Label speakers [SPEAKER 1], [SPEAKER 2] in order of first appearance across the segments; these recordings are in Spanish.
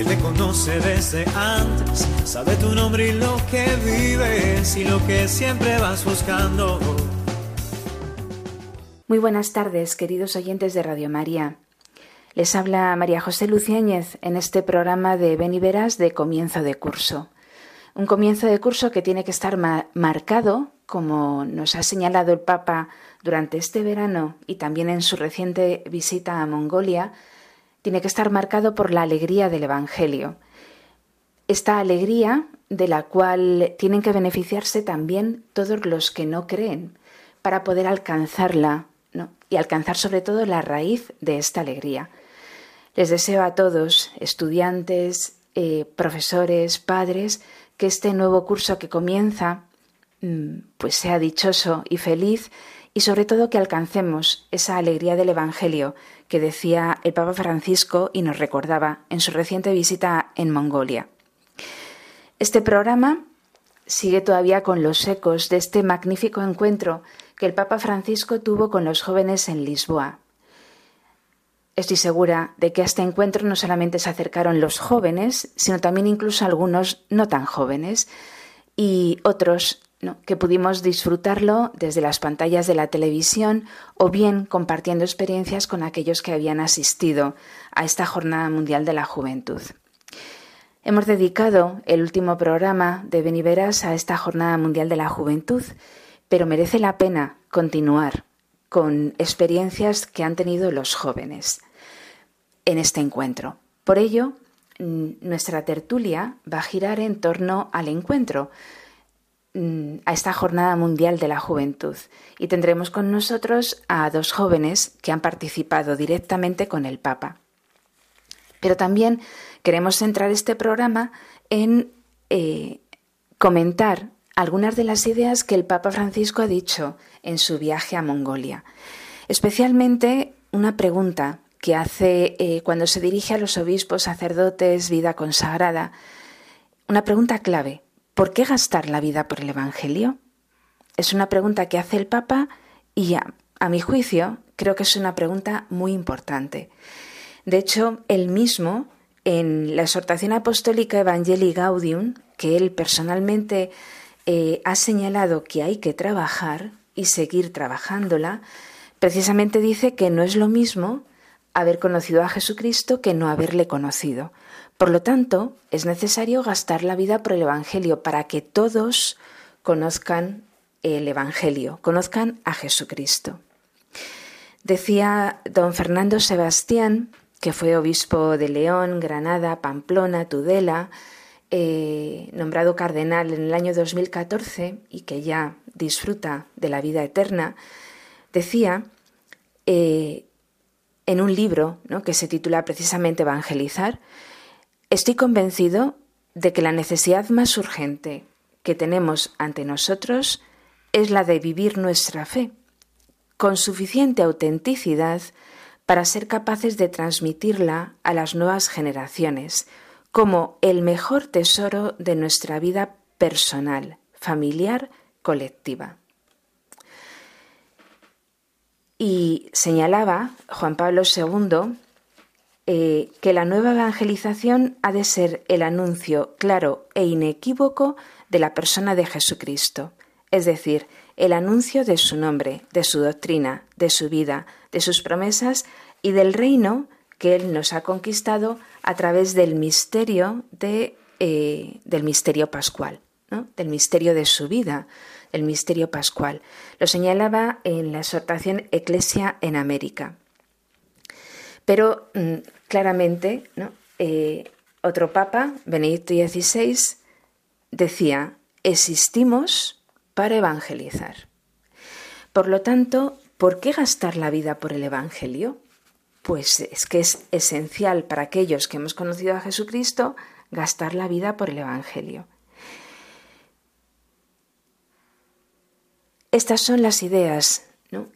[SPEAKER 1] Te conoce desde antes, sabe tu nombre y lo que vives y lo que siempre vas buscando.
[SPEAKER 2] Muy buenas tardes, queridos oyentes de Radio María. Les habla María José Luciáñez en este programa de Ven y Verás de comienzo de curso. Un comienzo de curso que tiene que estar marcado, como nos ha señalado el Papa durante este verano y también en su reciente visita a Mongolia, tiene que estar marcado por la alegría del Evangelio. Esta alegría de la cual tienen que beneficiarse también todos los que no creen para poder alcanzarla y alcanzar sobre todo la raíz de esta alegría. Les deseo a todos, estudiantes, eh, profesores, padres, que este nuevo curso que comienza mm, pues sea dichoso y feliz y sobre todo que alcancemos esa alegría del Evangelio que decía el Papa Francisco y nos recordaba en su reciente visita en Mongolia. Este programa sigue todavía con los ecos de este magnífico encuentro que el Papa Francisco tuvo con los jóvenes en Lisboa, Estoy segura de que a este encuentro no solamente se acercaron los jóvenes, sino también incluso algunos no tan jóvenes y otros que pudimos disfrutarlo desde las pantallas de la televisión o bien compartiendo experiencias con aquellos que habían asistido a esta Jornada Mundial de la Juventud. Hemos dedicado el último programa de Beniveras a esta Jornada Mundial de la Juventud, pero merece la pena continuar con experiencias que han tenido los jóvenes en este encuentro. Por ello, nuestra tertulia va a girar en torno al encuentro, a esta Jornada Mundial de la Juventud. Y tendremos con nosotros a dos jóvenes que han participado directamente con el Papa. Pero también queremos centrar este programa en eh, comentar algunas de las ideas que el Papa Francisco ha dicho en su viaje a Mongolia. Especialmente una pregunta que hace eh, cuando se dirige a los obispos, sacerdotes, vida consagrada. Una pregunta clave. ¿Por qué gastar la vida por el Evangelio? Es una pregunta que hace el Papa y a mi juicio creo que es una pregunta muy importante. De hecho, él mismo, en la exhortación apostólica Evangelii Gaudium, que él personalmente eh, ha señalado que hay que trabajar y seguir trabajándola, precisamente dice que no es lo mismo haber conocido a Jesucristo que no haberle conocido. Por lo tanto, es necesario gastar la vida por el Evangelio para que todos conozcan el Evangelio, conozcan a Jesucristo. Decía don Fernando Sebastián, que fue obispo de León, Granada, Pamplona, Tudela, eh, nombrado cardenal en el año 2014 y que ya disfruta de la vida eterna, decía eh, en un libro que se titula precisamente Evangelizar, estoy convencido de que la necesidad más urgente que tenemos ante nosotros es la de vivir nuestra fe con suficiente autenticidad para ser capaces de transmitirla a las nuevas generaciones, como el mejor tesoro de nuestra vida personal, familiar, colectiva. Y señalaba Juan Pablo II eh, que la nueva evangelización ha de ser el anuncio claro e inequívoco de la persona de Jesucristo, es decir, el anuncio de su nombre, de su doctrina, de su vida, de sus promesas y del reino que Él nos ha conquistado a través del misterio de, eh, del misterio pascual, del misterio de su vida, el misterio pascual. Lo señalaba en la exhortación Eclesia en América. Pero mm, claramente, eh, otro papa, Benedicto XVI, decía, existimos para evangelizar. Por lo tanto, ¿por qué gastar la vida por el Evangelio? pues es que es esencial para aquellos que hemos conocido a Jesucristo gastar la vida por el Evangelio. Estas son las ideas,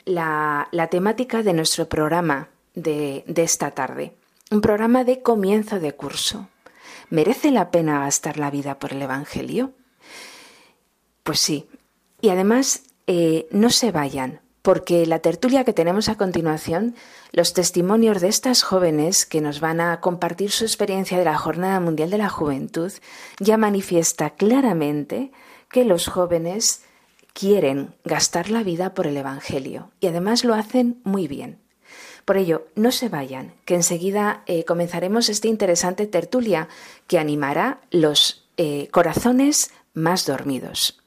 [SPEAKER 2] la, temática de nuestro programa de, esta tarde. Un programa de comienzo de curso. ¿Merece la pena gastar la vida por el Evangelio? Pues sí. Y además, eh, no se vayan, porque la tertulia que tenemos a continuación, los testimonios de estas jóvenes que nos van a compartir su experiencia de la Jornada Mundial de la Juventud, ya manifiesta claramente que los jóvenes quieren gastar la vida por el Evangelio y además lo hacen muy bien. Por ello, no se vayan, que enseguida eh, comenzaremos esta interesante tertulia que animará los eh, corazones más dormidos.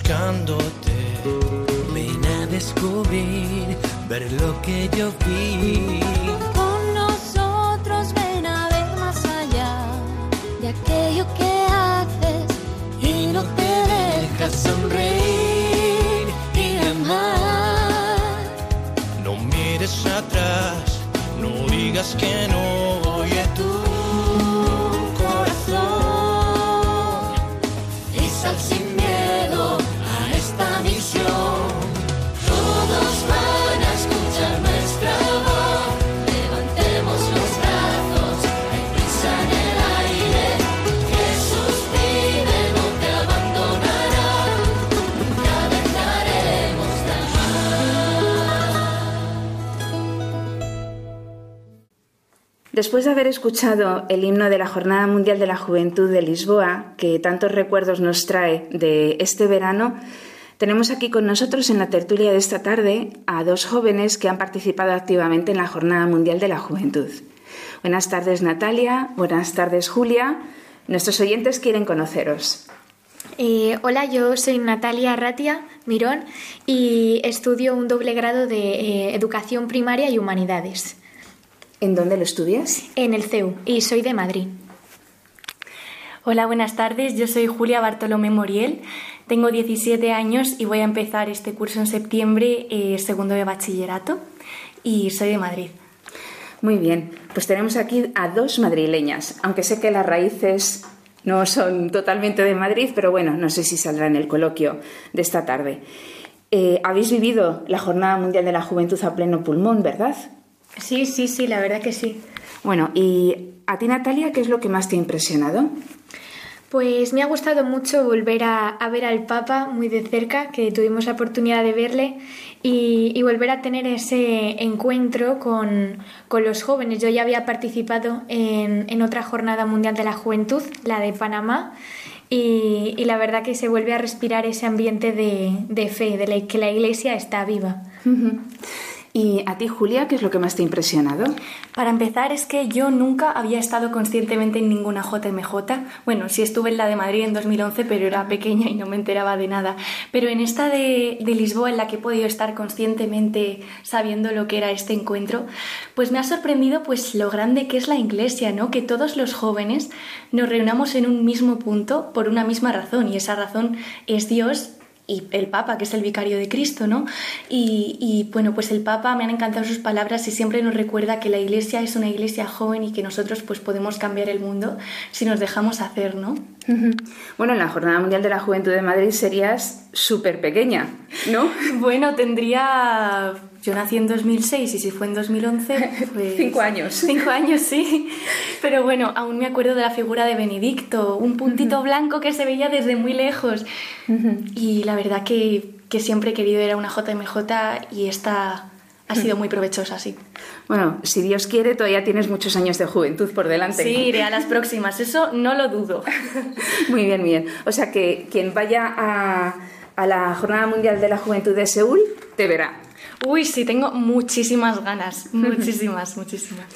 [SPEAKER 1] Buscándote. Ven a descubrir, ver lo que yo vi.
[SPEAKER 2] Después de haber escuchado el himno de la Jornada Mundial de la Juventud de Lisboa, que tantos recuerdos nos trae de este verano, tenemos aquí con nosotros en la tertulia de esta tarde a dos jóvenes que han participado activamente en la Jornada Mundial de la Juventud. Buenas tardes Natalia, buenas tardes Julia. Nuestros oyentes quieren conoceros.
[SPEAKER 3] Eh, hola, yo soy Natalia Ratia Mirón y estudio un doble grado de eh, Educación Primaria y Humanidades.
[SPEAKER 2] ¿En dónde lo estudias?
[SPEAKER 3] En el CEU y soy de Madrid.
[SPEAKER 4] Hola, buenas tardes. Yo soy Julia Bartolomé Moriel. Tengo 17 años y voy a empezar este curso en septiembre, eh, segundo de bachillerato, y soy de Madrid.
[SPEAKER 2] Muy bien, pues tenemos aquí a dos madrileñas, aunque sé que las raíces no son totalmente de Madrid, pero bueno, no sé si saldrá en el coloquio de esta tarde. Eh, habéis vivido la Jornada Mundial de la Juventud a pleno pulmón, ¿verdad?
[SPEAKER 3] Sí, sí, sí, la verdad que sí.
[SPEAKER 2] Bueno, ¿y a ti Natalia qué es lo que más te ha impresionado?
[SPEAKER 3] Pues me ha gustado mucho volver a, ver al Papa muy de cerca, que tuvimos la oportunidad de verle, y, volver a tener ese encuentro con, los jóvenes. Yo ya había participado en, otra jornada mundial de la juventud, la de Panamá, y, la verdad que se vuelve a respirar ese ambiente de, fe, de que la Iglesia está viva.
[SPEAKER 2] ¿Y a ti, Julia, qué es lo que más te ha impresionado?
[SPEAKER 4] Para empezar, es que yo nunca había estado conscientemente en ninguna JMJ. Bueno, sí estuve en la de Madrid en 2011, pero era pequeña y no me enteraba de nada. Pero en esta de, Lisboa, en la que he podido estar conscientemente sabiendo lo que era este encuentro, pues me ha sorprendido pues lo grande que es la iglesia, ¿no? Que todos los jóvenes nos reunamos en un mismo punto por una misma razón, y esa razón es Dios y el Papa, que es el vicario de Cristo, ¿no? Y, bueno, pues el Papa me han encantado sus palabras y siempre nos recuerda que la Iglesia es una Iglesia joven y que nosotros pues podemos cambiar el mundo si nos dejamos hacer, ¿no?
[SPEAKER 2] Bueno, en la Jornada Mundial de la Juventud de Madrid serías súper pequeña, ¿no?
[SPEAKER 4] bueno, tendría yo nací en 2006 y si fue en 2011, pues...
[SPEAKER 2] Cinco años.
[SPEAKER 4] Cinco años, sí. Pero bueno, aún me acuerdo de la figura de Benedicto, un puntito blanco que se veía desde muy lejos. Y la verdad que, que siempre he querido ir a una JMJ y esta ha sido muy provechosa, sí.
[SPEAKER 2] Bueno, si Dios quiere, todavía tienes muchos años de juventud por delante.
[SPEAKER 4] Sí, iré a las próximas, eso no lo dudo.
[SPEAKER 2] muy bien, muy bien. O sea que quien vaya a, a la Jornada Mundial de la Juventud de Seúl, te verá.
[SPEAKER 4] Uy, sí, tengo muchísimas ganas, muchísimas, muchísimas.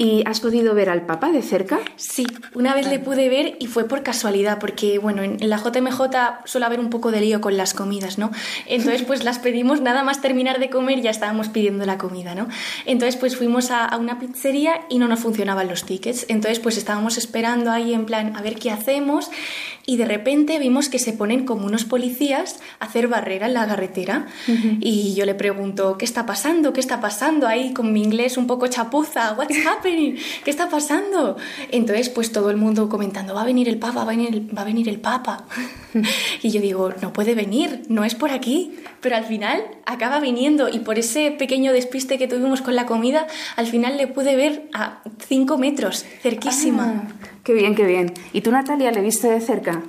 [SPEAKER 2] ¿Y has podido ver al Papa de cerca?
[SPEAKER 4] Sí, una vez le pude ver y fue por casualidad, porque bueno, en la JMJ suele haber un poco de lío con las comidas, ¿no? Entonces pues las pedimos, nada más terminar de comer ya estábamos pidiendo la comida, ¿no? Entonces pues fuimos a, a una pizzería y no nos funcionaban los tickets, entonces pues estábamos esperando ahí en plan a ver qué hacemos y de repente vimos que se ponen como unos policías a hacer barrera en la carretera y yo le pregunto, ¿qué está pasando? ¿Qué está pasando? Ahí con mi inglés un poco chapuza, what's happening? ¿Qué está pasando? Entonces, pues todo el mundo comentando, va a venir el Papa, va a venir el, va a venir el Papa. y yo digo, no puede venir, no es por aquí. Pero al final acaba viniendo y por ese pequeño despiste que tuvimos con la comida, al final le pude ver a cinco metros, cerquísima.
[SPEAKER 2] Ah, qué bien, qué bien. ¿Y tú, Natalia, le viste de cerca?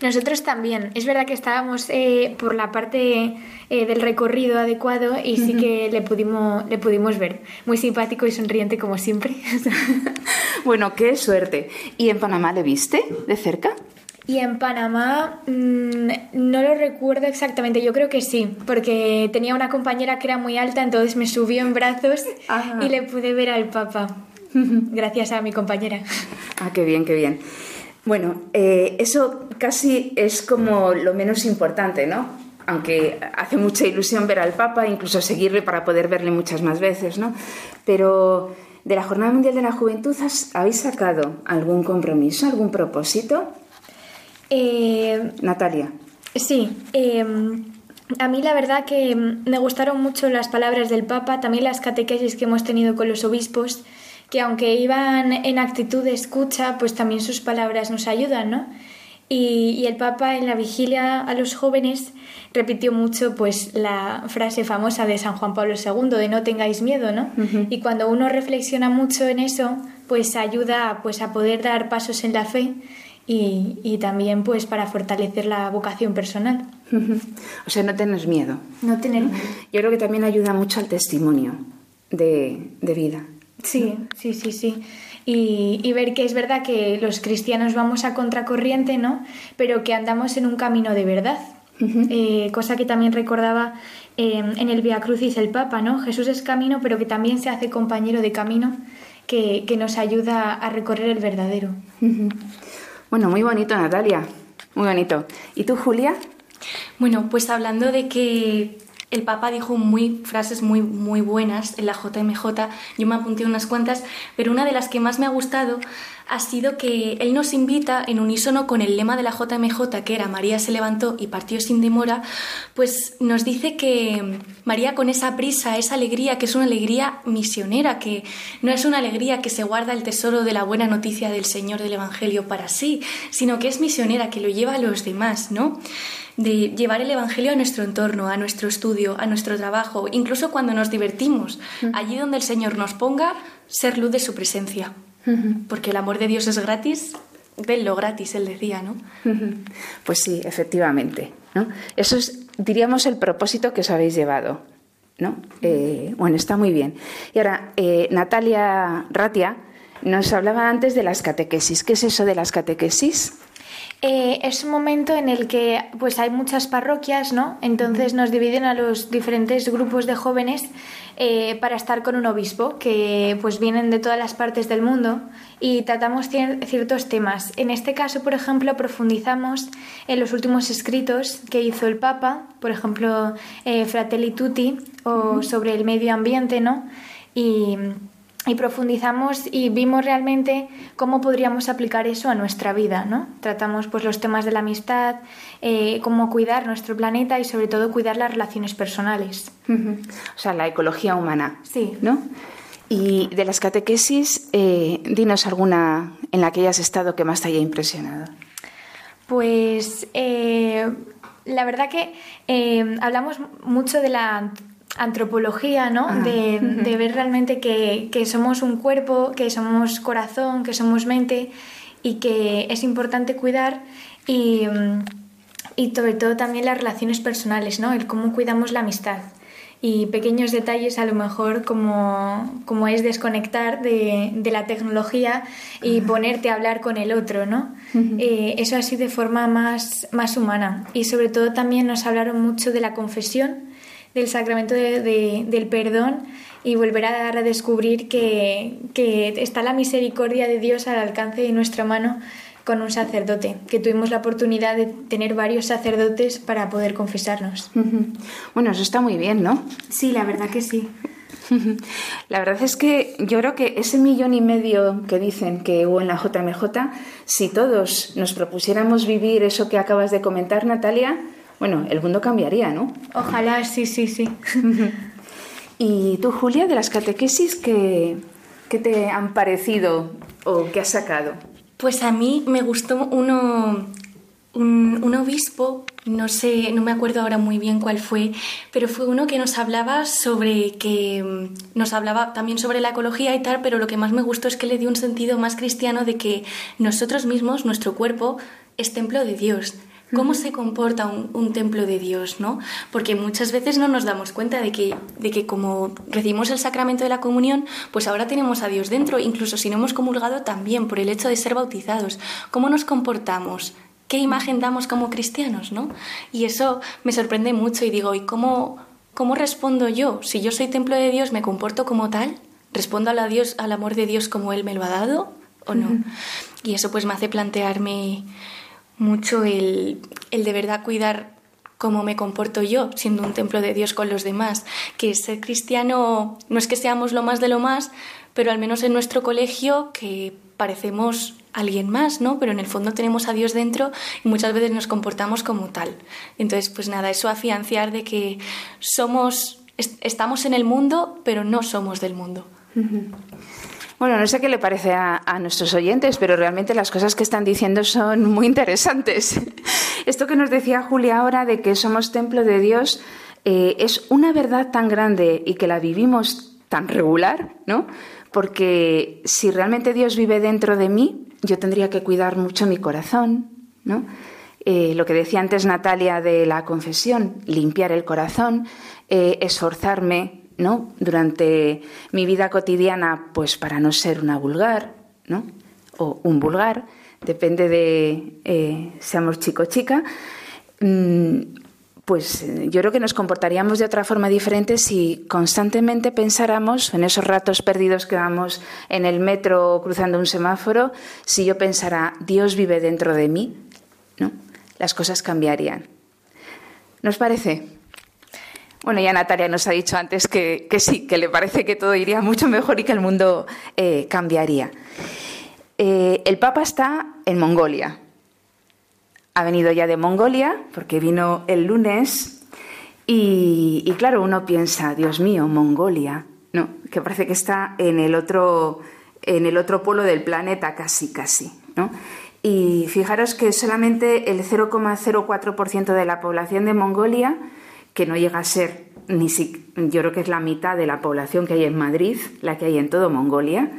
[SPEAKER 3] Nosotros también. Es verdad que estábamos eh, por la parte eh, del recorrido adecuado y sí que le pudimos, le pudimos ver. Muy simpático y sonriente como siempre.
[SPEAKER 2] bueno, qué suerte. ¿Y en Panamá le viste de cerca?
[SPEAKER 3] Y en Panamá mmm, no lo recuerdo exactamente, yo creo que sí, porque tenía una compañera que era muy alta, entonces me subió en brazos
[SPEAKER 2] Ajá.
[SPEAKER 3] y le pude ver al Papa, gracias a mi compañera.
[SPEAKER 2] Ah, qué bien, qué bien. Bueno, eh, eso casi es como lo menos importante, ¿no? Aunque hace mucha ilusión ver al Papa, incluso seguirle para poder verle muchas más veces, ¿no? Pero de la Jornada Mundial de la Juventud, ¿has- ¿habéis sacado algún compromiso, algún propósito?
[SPEAKER 3] Eh,
[SPEAKER 2] Natalia.
[SPEAKER 3] Sí, eh, a mí la verdad que me gustaron mucho las palabras del Papa, también las catequesis que hemos tenido con los obispos, que aunque iban en actitud de escucha, pues también sus palabras nos ayudan, ¿no? Y, y el Papa en la vigilia a los jóvenes repitió mucho pues la frase famosa de San Juan Pablo II de no tengáis miedo, ¿no? Y cuando uno reflexiona mucho en eso, pues ayuda pues a poder dar pasos en la fe y, y también pues para fortalecer la vocación personal.
[SPEAKER 2] O sea, no tener miedo.
[SPEAKER 3] No tener
[SPEAKER 2] Yo creo que también ayuda mucho al testimonio de, de vida.
[SPEAKER 3] Sí, sí, sí, sí. Y, y ver que es verdad que los cristianos vamos a contracorriente, ¿no? Pero que andamos en un camino de verdad. Eh, cosa que también recordaba eh, en el Via Crucis el Papa, ¿no? Jesús es camino, pero que también se hace compañero de camino que, que nos ayuda a recorrer el verdadero.
[SPEAKER 2] Bueno, muy bonito, Natalia. Muy bonito. ¿Y tú, Julia?
[SPEAKER 4] Bueno, pues hablando de que el Papa dijo muy, frases muy, muy buenas en la JMJ, yo me apunté unas cuantas, pero una de las que más me ha gustado ha sido que él nos invita en unísono con el lema de la JMJ, que era María se levantó y partió sin demora, pues nos dice que María con esa prisa, esa alegría, que es una alegría misionera, que no es una alegría que se guarda el tesoro de la buena noticia del Señor del Evangelio para sí, sino que es misionera, que lo lleva a los demás, ¿no? De llevar el Evangelio a nuestro entorno, a nuestro estudio, a nuestro trabajo, incluso cuando nos divertimos, allí donde el Señor nos ponga, ser luz de su presencia. Porque el amor de Dios es gratis, denlo gratis, él decía, ¿no?
[SPEAKER 2] Pues sí, efectivamente. ¿no? Eso es, diríamos, el propósito que os habéis llevado. ¿no? Eh, bueno, está muy bien. Y ahora, eh, Natalia Ratia nos hablaba antes de las catequesis. ¿Qué es eso de las catequesis?
[SPEAKER 3] Eh, es un momento en el que pues hay muchas parroquias, ¿no? Entonces nos dividen a los diferentes grupos de jóvenes eh, para estar con un obispo que pues vienen de todas las partes del mundo y tratamos cier- ciertos temas. En este caso, por ejemplo, profundizamos en los últimos escritos que hizo el Papa, por ejemplo, eh, Fratelli Tutti o sobre el medio ambiente, ¿no? Y y profundizamos y vimos realmente cómo podríamos aplicar eso a nuestra vida, ¿no? Tratamos pues los temas de la amistad, eh, cómo cuidar nuestro planeta y sobre todo cuidar las relaciones personales.
[SPEAKER 2] O sea, la ecología humana.
[SPEAKER 3] Sí.
[SPEAKER 2] ¿No? Y de las catequesis, eh, dinos alguna en la que hayas estado que más te haya impresionado.
[SPEAKER 3] Pues eh, la verdad que hablamos mucho de la antropología, ¿no? De, ver realmente que, somos un cuerpo, que somos corazón, que somos mente y que es importante cuidar y, y sobre todo también las relaciones personales, ¿no? El cómo cuidamos la amistad y pequeños detalles a lo mejor como, como es desconectar de, de, la tecnología y ponerte a hablar con el otro, ¿no? Eh, eso así de forma más, más humana. Y sobre todo también nos hablaron mucho de la confesión, del sacramento de, del perdón y volver a descubrir que, que está la misericordia de Dios al alcance de nuestra mano con un sacerdote, que tuvimos la oportunidad de tener varios sacerdotes para poder confesarnos.
[SPEAKER 2] Bueno, eso está muy bien, ¿no?
[SPEAKER 3] Sí, la verdad que sí.
[SPEAKER 2] La verdad es que yo creo que ese millón y medio que dicen que hubo en la JMJ, si todos nos propusiéramos vivir eso que acabas de comentar, Natalia, bueno, el mundo cambiaría, ¿no?
[SPEAKER 3] Ojalá, sí, sí, sí.
[SPEAKER 2] ¿Y tú, Julia, de las catequesis, qué, qué te han parecido o qué has sacado?
[SPEAKER 4] Pues a mí me gustó uno, un, obispo, no sé, no me acuerdo ahora muy bien cuál fue, pero fue uno que nos hablaba sobre que mm, nos hablaba también sobre la ecología y tal, pero lo que más me gustó es que le dio un sentido más cristiano de que nosotros mismos, nuestro cuerpo, es templo de Dios cómo se comporta un, templo de Dios, ¿no? Porque muchas veces no nos damos cuenta de que, de que como recibimos el sacramento de la comunión, pues ahora tenemos a Dios dentro, incluso si no hemos comulgado también por el hecho de ser bautizados. ¿Cómo nos comportamos? ¿Qué imagen damos como cristianos, no? Y eso me sorprende mucho y digo, ¿y cómo, cómo respondo yo? Si yo soy templo de Dios, ¿me comporto como tal? ¿Respondo a Dios, al amor de Dios como Él me lo ha dado o no? Y eso pues me hace plantearme mucho el, el de verdad cuidar cómo me comporto yo siendo un templo de Dios con los demás, que ser cristiano no es que seamos lo más de lo más, pero al menos en nuestro colegio que parecemos alguien más, ¿no? Pero en el fondo tenemos a Dios dentro y muchas veces nos comportamos como tal. Entonces, pues nada, eso afianciar de que somos estamos en el mundo, pero no somos del mundo.
[SPEAKER 2] Bueno, no sé qué le parece a, nuestros oyentes, pero realmente las cosas que están diciendo son muy interesantes. Esto que nos decía Julia ahora de que somos templo de Dios eh, es una verdad tan grande y que la vivimos tan regular, ¿no? Porque si realmente Dios vive dentro de mí, yo tendría que cuidar mucho mi corazón, ¿no? Eh, lo que decía antes Natalia de la confesión, limpiar el corazón, eh, esforzarme ¿no? Durante mi vida cotidiana, pues para no ser una vulgar, ¿no? O un vulgar, depende de eh, seamos chico o chica. Mm, pues yo creo que nos comportaríamos de otra forma diferente si constantemente pensáramos en esos ratos perdidos que vamos en el metro cruzando un semáforo, si yo pensara, Dios vive dentro de mí, ¿no? Las cosas cambiarían. ¿Nos parece? Bueno, ya Natalia nos ha dicho antes que, sí, que le parece que todo iría mucho mejor y que el mundo eh, cambiaría. Eh, el Papa está en Mongolia. Ha venido ya de Mongolia porque vino el lunes y, y claro, uno piensa, Dios mío, Mongolia, no, que parece que está en el otro, en el otro polo del planeta casi, casi, ¿no? Y fijaros que solamente el 0,04% de la población de Mongolia que no llega a ser ni si, yo creo que es la mitad de la población que hay en Madrid, la que hay en todo Mongolia,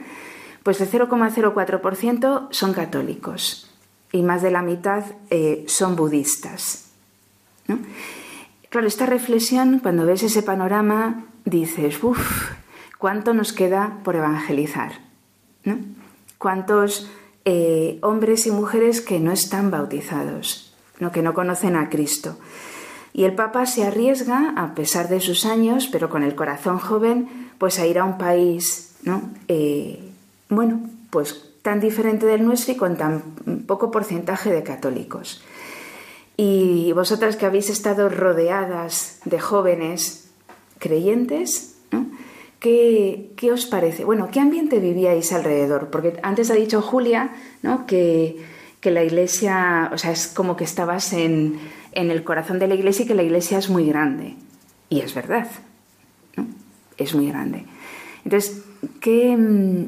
[SPEAKER 2] pues el 0,04% son católicos y más de la mitad eh, son budistas. Claro, esta reflexión, cuando ves ese panorama, dices, uff, ¿cuánto nos queda por evangelizar? ¿Cuántos eh, hombres y mujeres que no están bautizados, ¿no? que no conocen a Cristo? Y el Papa se arriesga, a pesar de sus años, pero con el corazón joven, pues a ir a un país, ¿no? Eh, bueno, pues tan diferente del nuestro y con tan poco porcentaje de católicos. Y vosotras que habéis estado rodeadas de jóvenes creyentes, ¿Qué, ¿qué, os parece? Bueno, ¿qué ambiente vivíais alrededor? Porque antes ha dicho Julia ¿no? que, que la iglesia, o sea, es como que estabas en, en el corazón de la iglesia y que la iglesia es muy grande. Y es verdad, es muy grande. Entonces, ¿qué,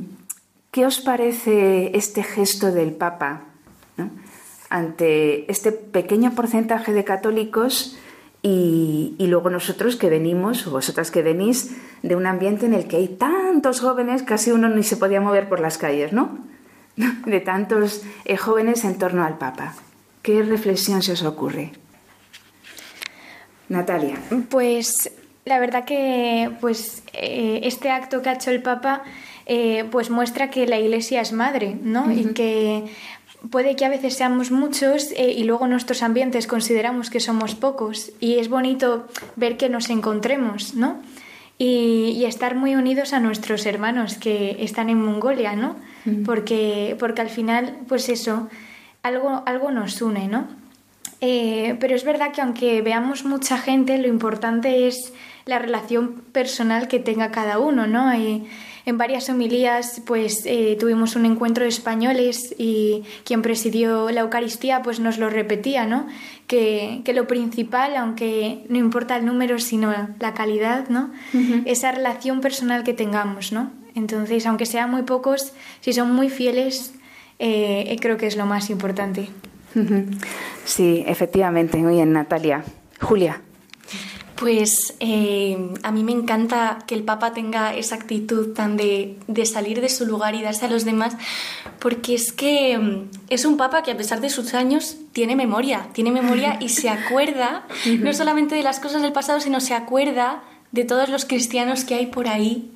[SPEAKER 2] ¿qué, os parece este gesto del Papa ante este pequeño porcentaje de católicos Y, luego nosotros que venimos, o vosotras que venís, de un ambiente en el que hay tantos jóvenes, casi uno ni se podía mover por las calles, ¿no? De tantos eh, jóvenes en torno al Papa. ¿Qué reflexión se os ocurre? Natalia.
[SPEAKER 3] Pues la verdad que pues, eh, este acto que ha hecho el Papa eh, pues muestra que la Iglesia es madre, ¿no? Y que puede que a veces seamos muchos eh, y luego nuestros ambientes consideramos que somos pocos y es bonito ver que nos encontremos, ¿no? Y, estar muy unidos a nuestros hermanos que están en Mongolia, ¿no? porque, porque al final, pues eso, algo, algo nos une, ¿no? Eh, pero es verdad que aunque veamos mucha gente, lo importante es la relación personal que tenga cada uno, ¿no? Y, en varias homilías pues eh, tuvimos un encuentro de españoles y quien presidió la Eucaristía pues nos lo repetía, ¿no? Que, lo principal, aunque no importa el número, sino la calidad, ¿no? Esa relación personal que tengamos, ¿no? Entonces, aunque sean muy pocos, si son muy fieles, eh, creo que es lo más importante.
[SPEAKER 2] Sí, efectivamente, muy bien, Natalia. Julia.
[SPEAKER 4] Pues eh, a mí me encanta que el Papa tenga esa actitud tan de, salir de su lugar y darse a los demás, porque es que mm, es un Papa que a pesar de sus años tiene memoria, tiene memoria y se acuerda no solamente de las cosas del pasado, sino se acuerda de todos los cristianos que hay por ahí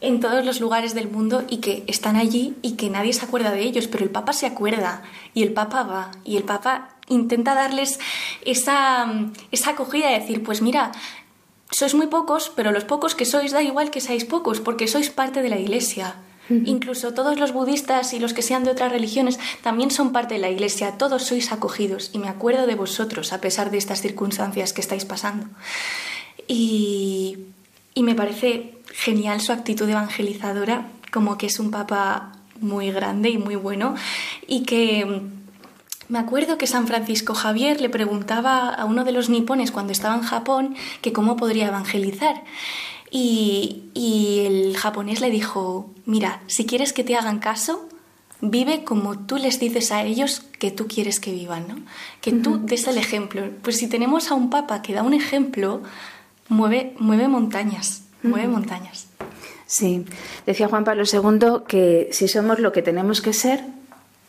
[SPEAKER 4] en todos los lugares del mundo y que están allí y que nadie se acuerda de ellos, pero el Papa se acuerda y el Papa va y el Papa intenta darles esa, esa acogida de decir, pues mira, sois muy pocos, pero los pocos que sois da igual que seáis pocos, porque sois parte de la Iglesia. Incluso todos los budistas y los que sean de otras religiones también son parte de la Iglesia, todos sois acogidos y me acuerdo de vosotros a pesar de estas circunstancias que estáis pasando. Y, y me parece genial su actitud evangelizadora, como que es un papa muy grande y muy bueno y que me acuerdo que San Francisco Javier le preguntaba a uno de los nipones cuando estaba en Japón que cómo podría evangelizar. Y, el japonés le dijo, mira, si quieres que te hagan caso, vive como tú les dices a ellos que tú quieres que vivan, ¿no? Que tú des el ejemplo. Pues si tenemos a un papa que da un ejemplo, mueve, mueve montañas, mueve montañas.
[SPEAKER 2] Sí, decía Juan Pablo II que si somos lo que tenemos que ser,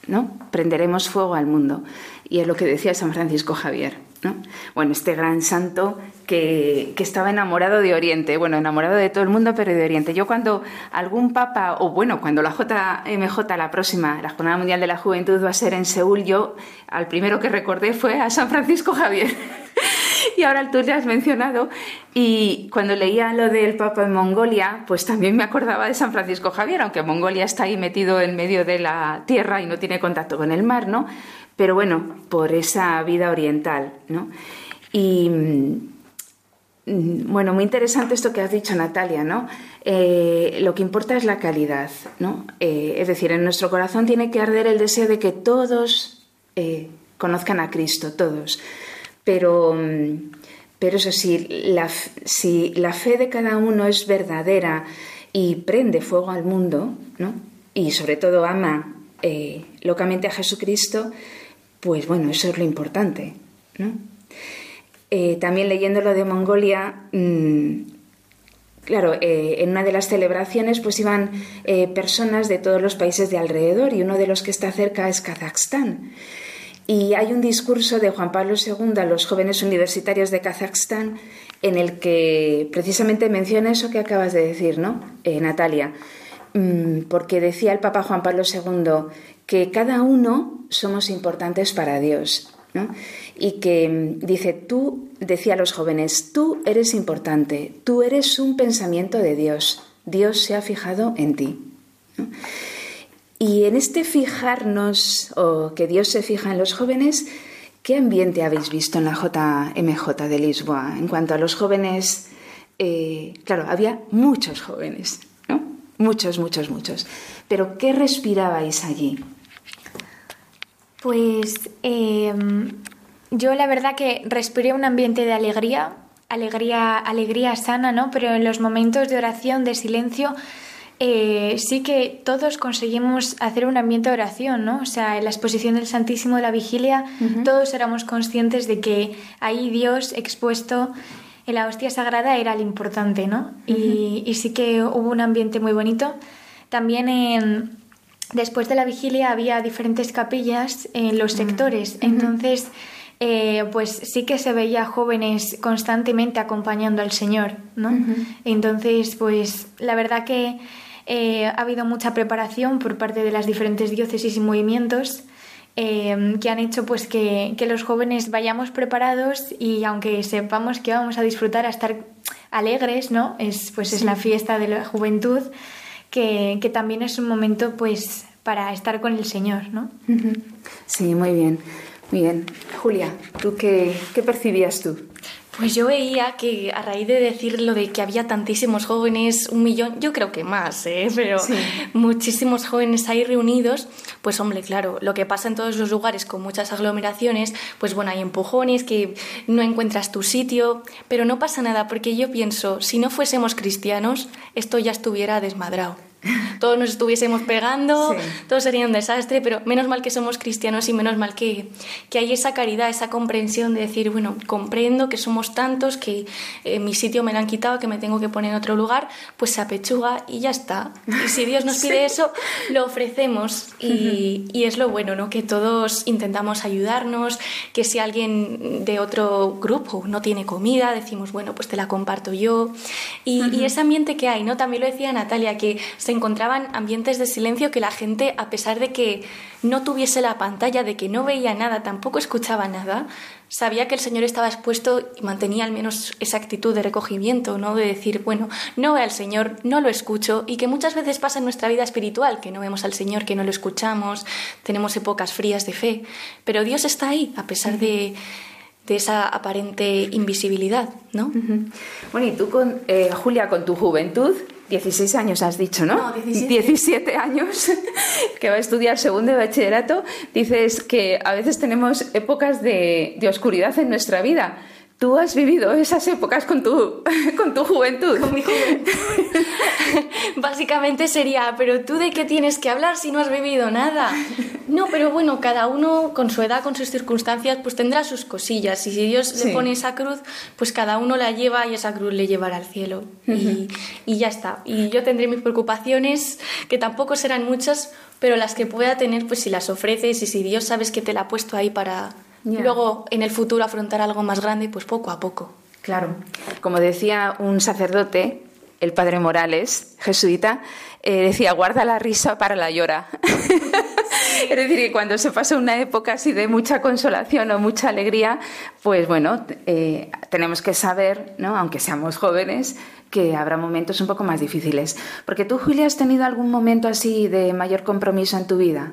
[SPEAKER 2] ¿no? Prenderemos fuego al mundo. Y es lo que decía San Francisco Javier, ¿no? Bueno, este gran santo que, estaba enamorado de Oriente, bueno, enamorado de todo el mundo, pero de Oriente. Yo cuando algún papa, o bueno, cuando la JMJ, la próxima, la Jornada Mundial de la Juventud va a ser en Seúl, yo al primero que recordé fue a San Francisco Javier. Y ahora tú le has mencionado. Y cuando leía lo del Papa en Mongolia, pues también me acordaba de San Francisco Javier, aunque Mongolia está ahí metido en medio de la tierra y no tiene contacto con el mar, ¿no? Pero bueno, por esa vida oriental, ¿no? Y mm, bueno, muy interesante esto que has dicho, Natalia, ¿no? Eh, lo que importa es la calidad, ¿no? Eh, es decir, en nuestro corazón tiene que arder el deseo de que todos eh, conozcan a Cristo, todos. Pero, pero eso sí, si la fe de cada uno es verdadera y prende fuego al mundo, ¿no? y sobre todo ama eh, locamente a Jesucristo, pues bueno, eso es lo importante. ¿no? Eh, también leyendo lo de Mongolia, mm, claro, eh, en una de las celebraciones pues iban personas de todos los países de alrededor y uno de los que está cerca es Kazajstán. Y hay un discurso de Juan Pablo II a los jóvenes universitarios de Kazajstán en el que precisamente menciona eso que acabas de decir, ¿no, eh, Natalia? Mm, porque decía el Papa Juan Pablo II que cada uno somos importantes para Dios. ¿no? Y que mm, dice, tú, decía a los jóvenes, tú eres importante, tú eres un pensamiento de Dios, Dios se ha fijado en ti. Y en este fijarnos, o que Dios se fija en los jóvenes, ¿qué ambiente habéis visto en la JMJ de Lisboa? En cuanto a los jóvenes, eh, claro, había muchos jóvenes, ¿no? Muchos, muchos, muchos. Pero ¿qué respirabais allí?
[SPEAKER 3] Pues em, yo la verdad que respiré un ambiente de alegría, alegría, alegría sana, ¿no? Pero en los momentos de oración, de silencio, eh, sí que todos conseguimos hacer un ambiente de oración, ¿no? O sea, en la exposición del Santísimo de la vigilia, todos éramos conscientes de que ahí Dios expuesto en la hostia sagrada era lo importante, ¿no? y, y, sí que hubo un ambiente muy bonito. También en, después de la vigilia había diferentes capillas en los sectores, entonces eh, pues sí que se veía jóvenes constantemente acompañando al Señor, ¿no? Entonces, pues la verdad que eh, ha habido mucha preparación por parte de las diferentes diócesis y movimientos eh, que han hecho pues que, los jóvenes vayamos preparados y aunque sepamos que vamos a disfrutar a estar alegres, ¿no? Es, pues es la fiesta de la juventud, que, que también es un momento pues para estar con el Señor, ¿no?
[SPEAKER 2] Sí, muy bien. Muy bien. Julia, ¿tú qué, percibías tú?
[SPEAKER 4] Pues yo veía que a raíz de decir lo de que había tantísimos jóvenes, un millón, yo creo que más, ¿eh? pero muchísimos jóvenes ahí reunidos, pues hombre, claro, lo que pasa en todos los lugares con muchas aglomeraciones, pues bueno, hay empujones, que no encuentras tu sitio, pero no pasa nada porque yo pienso, si no fuésemos cristianos, esto ya estuviera desmadrado todos nos estuviésemos pegando, todo sería un desastre, pero menos mal que somos cristianos y menos mal que, que hay esa caridad, esa comprensión de decir, bueno, comprendo que somos tantos, que eh, mi sitio me lo han quitado, que me tengo que poner en otro lugar, pues se apechuga y ya está. Y si Dios nos pide eso, lo ofrecemos y, y, es lo bueno, ¿no? Que todos intentamos ayudarnos, que si alguien de otro grupo no tiene comida, decimos, bueno, pues te la comparto yo. Y, y ese ambiente que hay, ¿no? También lo decía Natalia, que se encontraban ambientes de silencio que la gente, a pesar de que no tuviese la pantalla, de que no veía nada, tampoco escuchaba nada, sabía que el Señor estaba expuesto y mantenía al menos esa actitud de recogimiento, ¿no? De decir, bueno, no veo al Señor, no lo escucho, y que muchas veces pasa en nuestra vida espiritual, que no vemos al Señor, que no lo escuchamos, tenemos épocas frías de fe, pero Dios está ahí, a pesar de de esa aparente invisibilidad, ¿no?
[SPEAKER 2] Bueno, y tú, eh, Julia, con tu juventud, 16 años has dicho, ¿no?
[SPEAKER 4] No, 17.
[SPEAKER 2] años, que va a estudiar segundo de bachillerato, dices que a veces tenemos épocas de, de oscuridad en nuestra vida. Tú has vivido esas épocas con tu, con tu juventud.
[SPEAKER 4] Con mi juventud. Básicamente sería, pero tú de qué tienes que hablar si no has vivido nada. No, pero bueno, cada uno con su edad, con sus circunstancias, pues tendrá sus cosillas. Y si Dios le pone esa cruz, pues cada uno la lleva y esa cruz le llevará al cielo. y, y ya está. Y yo tendré mis preocupaciones, que tampoco serán muchas, pero las que pueda tener, pues si las ofreces y si Dios sabes que te la ha puesto ahí para Luego, en el futuro, afrontar algo más grande, pues poco a poco.
[SPEAKER 2] Claro. Como decía un sacerdote, el padre Morales, jesuita, eh, decía, guarda la risa para la llora. es decir, que cuando se pasa una época así de mucha consolación o mucha alegría, pues bueno, eh, tenemos que saber, ¿no? aunque seamos jóvenes, que habrá momentos un poco más difíciles. Porque tú, Julia, has tenido algún momento así de mayor compromiso en tu vida.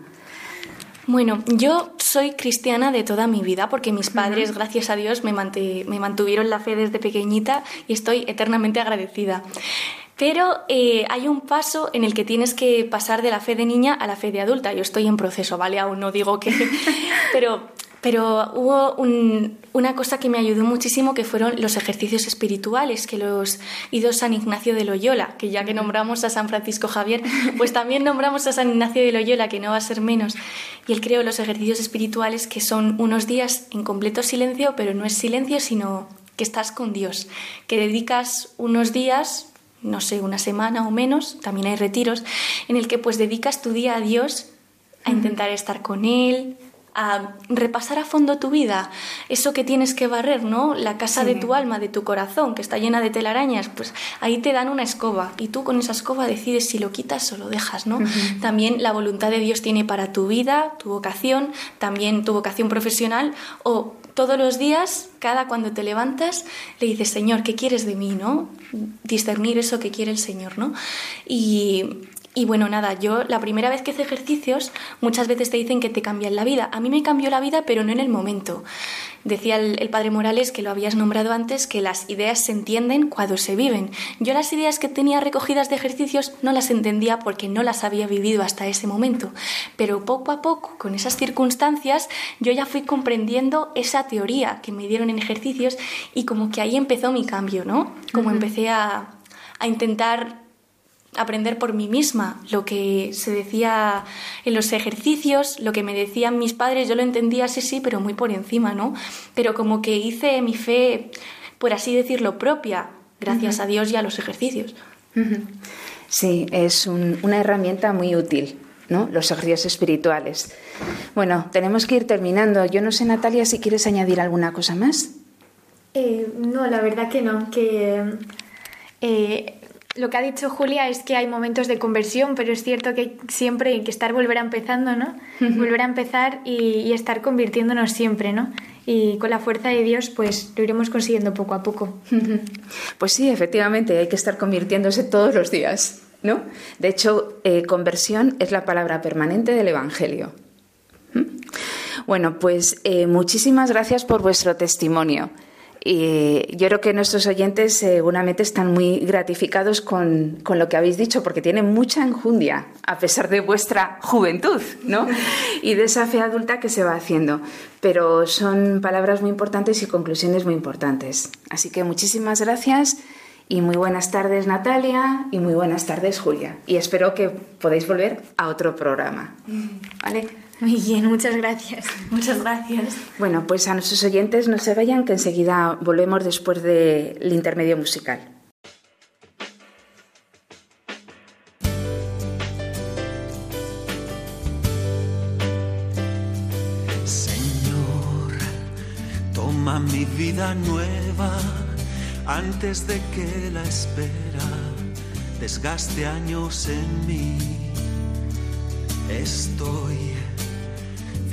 [SPEAKER 4] Bueno, yo soy cristiana de toda mi vida porque mis padres, gracias a Dios, me, me mantuvieron la fe desde pequeñita y estoy eternamente agradecida. Pero eh, hay un paso en el que tienes que pasar de la fe de niña a la fe de adulta. Yo estoy en proceso, ¿vale? Aún no digo que... Pero pero hubo una cosa que me ayudó muchísimo que fueron los ejercicios espirituales que los hizo San Ignacio de Loyola, que ya que nombramos a San Francisco Javier, pues también nombramos a San Ignacio de Loyola, que no va a ser menos. Y él creó los ejercicios espirituales que son unos días en completo silencio, pero no es silencio, sino que estás con Dios, que dedicas unos días no sé, una semana o menos, también hay retiros, en el que pues dedicas tu día a Dios, a intentar estar con Él, a repasar a fondo tu vida, eso que tienes que barrer, ¿no? La casa de tu alma, de tu corazón, que está llena de telarañas, pues ahí te dan una escoba y tú con esa escoba decides si lo quitas o lo dejas, ¿no? También la voluntad de Dios tiene para tu vida, tu vocación, también tu vocación profesional o todos los días, cada cuando te levantas, le dices, Señor, ¿qué quieres de mí, no? Discernir eso que quiere el Señor, ¿no? Y y bueno, nada, yo la primera vez que hice ejercicios, muchas veces te dicen que te cambian la vida. A mí me cambió la vida, pero no en el momento. Decía el, padre Morales, que lo habías nombrado antes, que las ideas se entienden cuando se viven. Yo las ideas que tenía recogidas de ejercicios no las entendía porque no las había vivido hasta ese momento. Pero poco a poco, con esas circunstancias, yo ya fui comprendiendo esa teoría que me dieron en ejercicios y como que ahí empezó mi cambio, ¿no? Como empecé a, a intentar aprender por mí misma. Lo que se decía en los ejercicios, lo que me decían mis padres, yo lo entendía sí, sí, pero muy por encima, ¿no? Pero como que hice mi fe, por así decirlo, propia, gracias a Dios y a los ejercicios.
[SPEAKER 2] Sí, es una herramienta muy útil. ¿no? los ejercicios espirituales. Bueno, tenemos que ir terminando. Yo no sé, Natalia, si quieres añadir alguna cosa más.
[SPEAKER 3] Eh, no, la verdad que no, que eh, lo que ha dicho Julia es que hay momentos de conversión, pero es cierto que siempre hay que estar volver a empezando, ¿no? Volver a empezar y, estar convirtiéndonos siempre, ¿no? Y con la fuerza de Dios, pues lo iremos consiguiendo poco a poco.
[SPEAKER 2] Pues sí, efectivamente, hay que estar convirtiéndose todos los días, ¿no? De hecho, eh, conversión es la palabra permanente del Evangelio. ¿Mm? Bueno, pues eh, muchísimas gracias por vuestro testimonio. Y yo creo que nuestros oyentes seguramente están muy gratificados con, con, lo que habéis dicho, porque tienen mucha enjundia, a pesar de vuestra juventud, ¿no? Y de esa fe adulta que se va haciendo. Pero son palabras muy importantes y conclusiones muy importantes. Así que muchísimas gracias y muy buenas tardes Natalia y muy buenas tardes Julia. Y espero que podáis volver a otro programa. ¿Vale?
[SPEAKER 3] Muy bien, muchas gracias.
[SPEAKER 4] Muchas gracias.
[SPEAKER 2] Bueno, pues a nuestros oyentes no se vayan, que enseguida volvemos después del intermedio musical.
[SPEAKER 5] Señor, toma mi vida nueva antes de que la espera desgaste años en mí. Estoy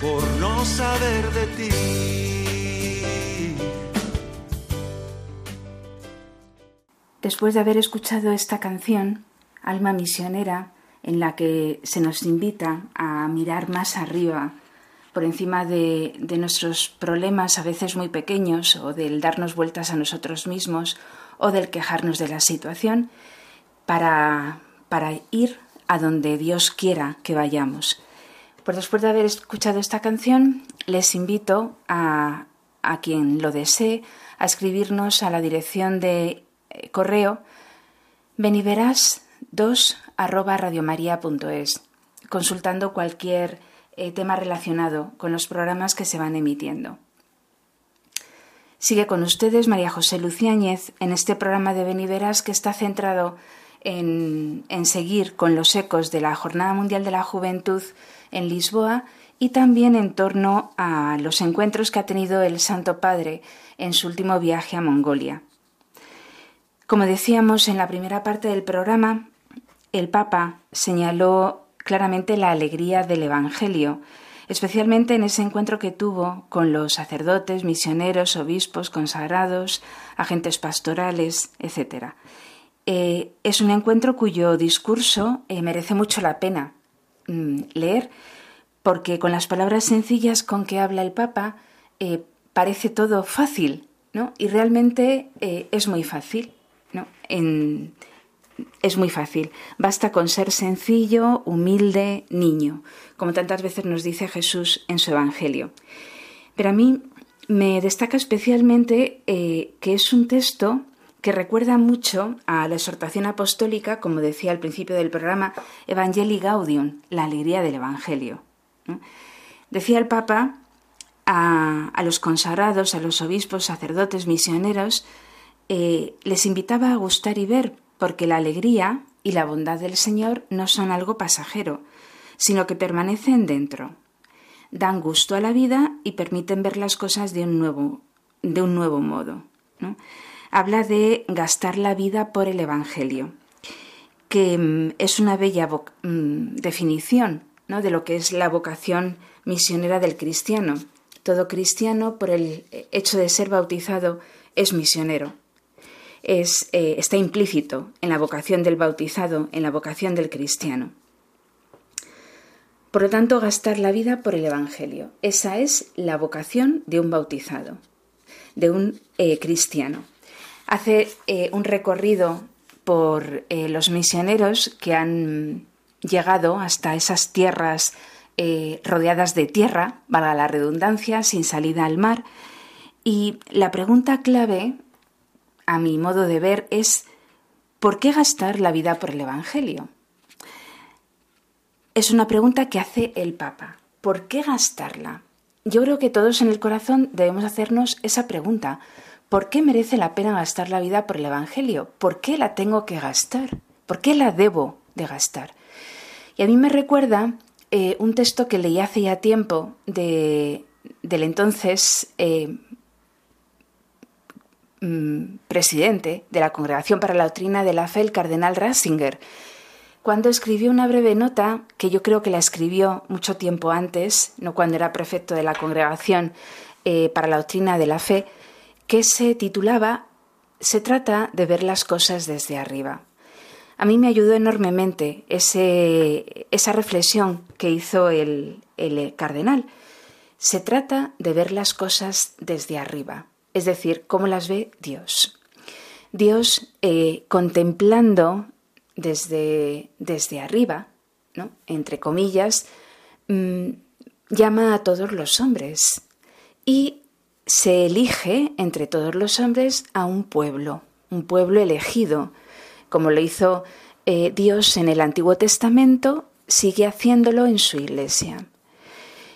[SPEAKER 5] por no saber de ti.
[SPEAKER 2] Después de haber escuchado esta canción, Alma Misionera, en la que se nos invita a mirar más arriba, por encima de, de, nuestros problemas a veces muy pequeños, o del darnos vueltas a nosotros mismos, o del quejarnos de la situación, para, para ir a donde Dios quiera que vayamos. Pues después de haber escuchado esta canción, les invito a, quien lo desee a escribirnos a la dirección de eh, correo beniveras 2 consultando cualquier eh, tema relacionado con los programas que se van emitiendo. Sigue con ustedes María José Luciáñez en este programa de Beniveras que está centrado en, seguir con los ecos de la Jornada Mundial de la Juventud en Lisboa y también en torno a los encuentros que ha tenido el Santo Padre en su último viaje a Mongolia. Como decíamos en la primera parte del programa, el Papa señaló claramente la alegría del Evangelio, especialmente en ese encuentro que tuvo con los sacerdotes, misioneros, obispos, consagrados, agentes pastorales, etc. Eh, es un encuentro cuyo discurso eh, merece mucho la pena Mm, leer, porque con las palabras sencillas con que habla el Papa eh, parece todo fácil, ¿no? Y realmente es muy fácil, ¿no? es muy fácil. Basta con ser sencillo, humilde, niño, como tantas veces nos dice Jesús en su Evangelio. Pero a mí me destaca especialmente que es un texto que recuerda mucho a la exhortación apostólica, como decía al principio del programa, Evangelii Gaudium, la alegría del Evangelio. Decía el Papa a, los consagrados, a los obispos, sacerdotes, misioneros, eh, les invitaba a gustar y ver, porque la alegría y la bondad del Señor no son algo pasajero, sino que permanecen dentro. Dan gusto a la vida y permiten ver las cosas de un nuevo, de un nuevo modo habla de gastar la vida por el Evangelio, que mm, es una bella mm, definición ¿no? de lo que es la vocación misionera del cristiano. Todo cristiano, por el hecho de ser bautizado, es misionero. es, eh, está implícito en la vocación del bautizado, en la vocación del cristiano. Por lo tanto, gastar la vida por el Evangelio. Esa es la vocación de un bautizado, de un eh, cristiano. Hace eh, un recorrido por los misioneros que han llegado hasta esas tierras rodeadas de tierra, valga la redundancia, sin salida al mar. Y la pregunta clave a mi modo de ver, es ¿por qué gastar la vida por el Evangelio? Es una pregunta que hace el Papa. ¿Por qué gastarla? Yo creo que todos en el corazón debemos hacernos esa pregunta. ¿Por qué merece la pena gastar la vida por el Evangelio? ¿Por qué la tengo que gastar? ¿Por qué la debo de gastar? Y a mí me recuerda eh, un texto que leí hace ya tiempo de, del entonces eh, Mm, presidente de la Congregación para la Doctrina de la Fe, el cardenal Ratzinger, cuando escribió una breve nota, que yo creo que la escribió mucho tiempo antes, no cuando era prefecto de la Congregación eh, para la Doctrina de la Fe, que se titulaba Se trata de ver las cosas desde arriba. A mí me ayudó enormemente ese, esa reflexión que hizo el, el cardenal. Se trata de ver las cosas desde arriba es decir, cómo las ve Dios. Dios eh, contemplando desde, desde arriba, ¿no? entre comillas, mm, llama a todos los hombres y se elige entre todos los hombres a un pueblo, un pueblo elegido, como lo hizo eh, Dios en el Antiguo Testamento, sigue haciéndolo en su iglesia.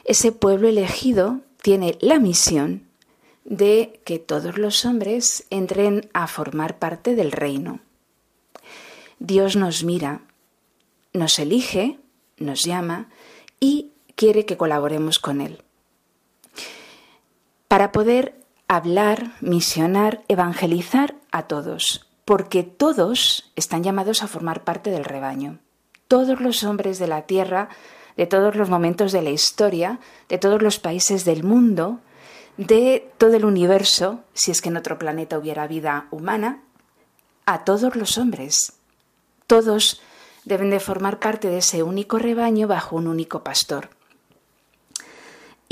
[SPEAKER 2] Ese pueblo elegido tiene la misión de que todos los hombres entren a formar parte del reino. Dios nos mira, nos elige, nos llama y quiere que colaboremos con Él. Para poder hablar, misionar, evangelizar a todos, porque todos están llamados a formar parte del rebaño. Todos los hombres de la tierra, de todos los momentos de la historia, de todos los países del mundo, de todo el universo, si es que en otro planeta hubiera vida humana, a todos los hombres. Todos deben de formar parte de ese único rebaño bajo un único pastor.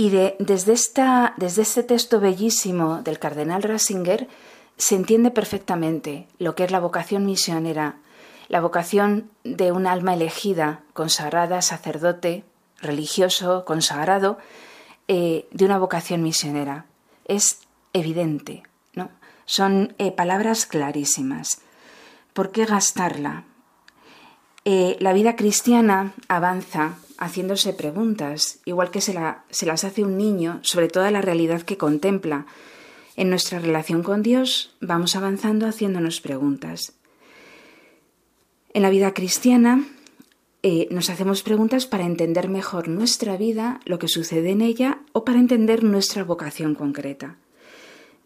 [SPEAKER 2] Y desde, este texto bellísimo del cardenal Ratzinger se entiende perfectamente lo que es la vocación misionera, la vocación de un alma elegida, consagrada, sacerdote, religioso, consagrado, eh, de una vocación misionera. Es evidente, ¿no? Son eh, palabras clarísimas. ¿Por qué gastarla? Eh, la vida cristiana avanza haciéndose preguntas, igual que se, se las hace un niño sobre toda la realidad que contempla. En nuestra relación con Dios vamos avanzando haciéndonos preguntas. En la vida cristiana eh, nos hacemos preguntas para entender mejor nuestra vida, lo que sucede en ella o para entender nuestra vocación concreta.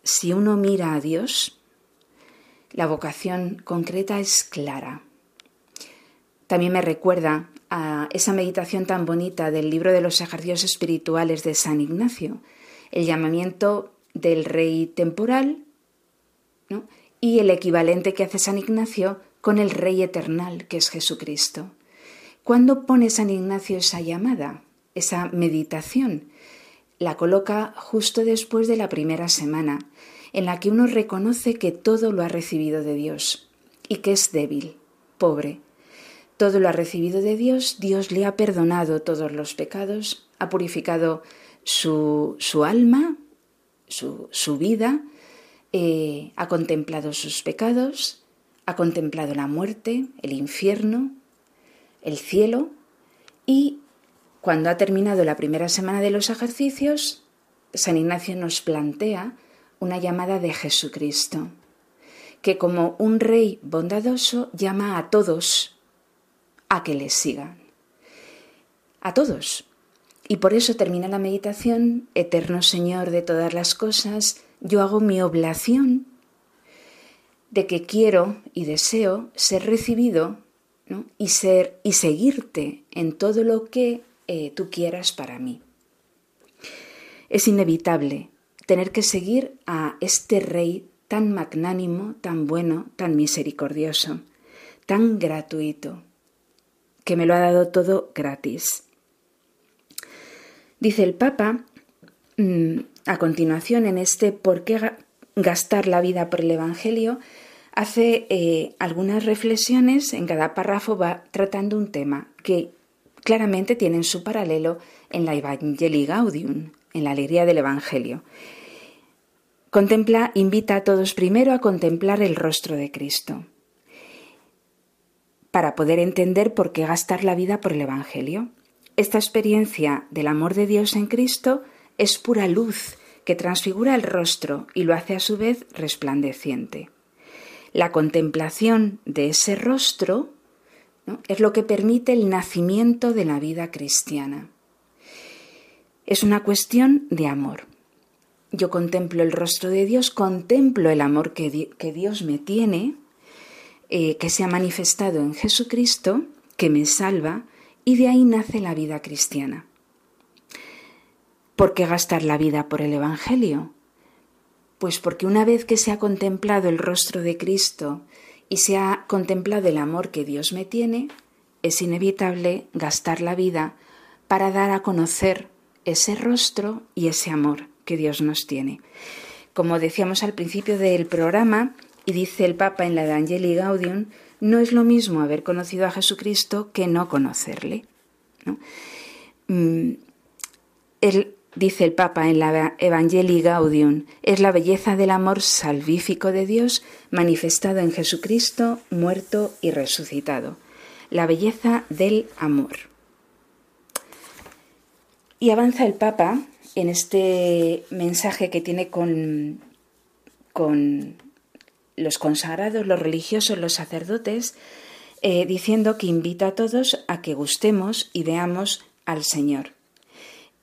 [SPEAKER 2] Si uno mira a Dios, la vocación concreta es clara. También me recuerda a esa meditación tan bonita del libro de los ejercicios espirituales de San Ignacio, el llamamiento del rey temporal y el equivalente que hace San Ignacio con el rey eternal, que es Jesucristo. ¿Cuándo pone San Ignacio esa llamada, esa meditación? La coloca justo después de la primera semana, en la que uno reconoce que todo lo ha recibido de Dios y que es débil, pobre. Todo lo ha recibido de Dios, Dios le ha perdonado todos los pecados, ha purificado su, alma, su, vida, eh, ha contemplado sus pecados, ha contemplado la muerte, el infierno, el cielo y cuando ha terminado la primera semana de los ejercicios, San Ignacio nos plantea una llamada de Jesucristo, que como un rey bondadoso llama a todos a que le sigan. A todos. Y por eso termina la meditación, Eterno Señor de todas las cosas, yo hago mi oblación de que quiero y deseo ser recibido y ser y seguirte en todo lo que eh, tú quieras para mí. Es inevitable tener que seguir a este rey tan magnánimo, tan bueno, tan misericordioso, tan gratuito, que me lo ha dado todo gratis. Dice el Papa, mm, a continuación, en este ¿Por qué gastar la vida por el Evangelio? hace eh, algunas reflexiones, en cada párrafo va tratando un tema que claramente tienen su paralelo en la Evangelii Gaudium, en la alegría del Evangelio. Contempla, invita a todos primero a contemplar el rostro de Cristo, para poder entender por qué gastar la vida por el Evangelio. Esta experiencia del amor de Dios en Cristo es pura luz que transfigura el rostro y lo hace a su vez resplandeciente. La contemplación de ese rostro es lo que permite el nacimiento de la vida cristiana. Es una cuestión de amor. Yo contemplo el rostro de Dios, contemplo el amor que, Dios me tiene, eh, que se ha manifestado en Jesucristo, que me salva, y de ahí nace la vida cristiana. ¿Por qué gastar la vida por el Evangelio? Pues porque una vez que se ha contemplado el rostro de Cristo y se ha contemplado el amor que Dios me tiene, es inevitable gastar la vida para dar a conocer ese rostro y ese amor que Dios nos tiene. Como decíamos al principio del programa, y dice el Papa en la Evangelii Gaudium, no es lo mismo haber conocido a Jesucristo que no conocerle. Mm, dice el Papa en la Evangelii Gaudium, es la belleza del amor salvífico de Dios manifestado en Jesucristo, muerto y resucitado. La belleza del amor. Y avanza el Papa en este mensaje que tiene con, con los consagrados, los religiosos, los sacerdotes, eh, diciendo que invita a todos a que gustemos y veamos al Señor.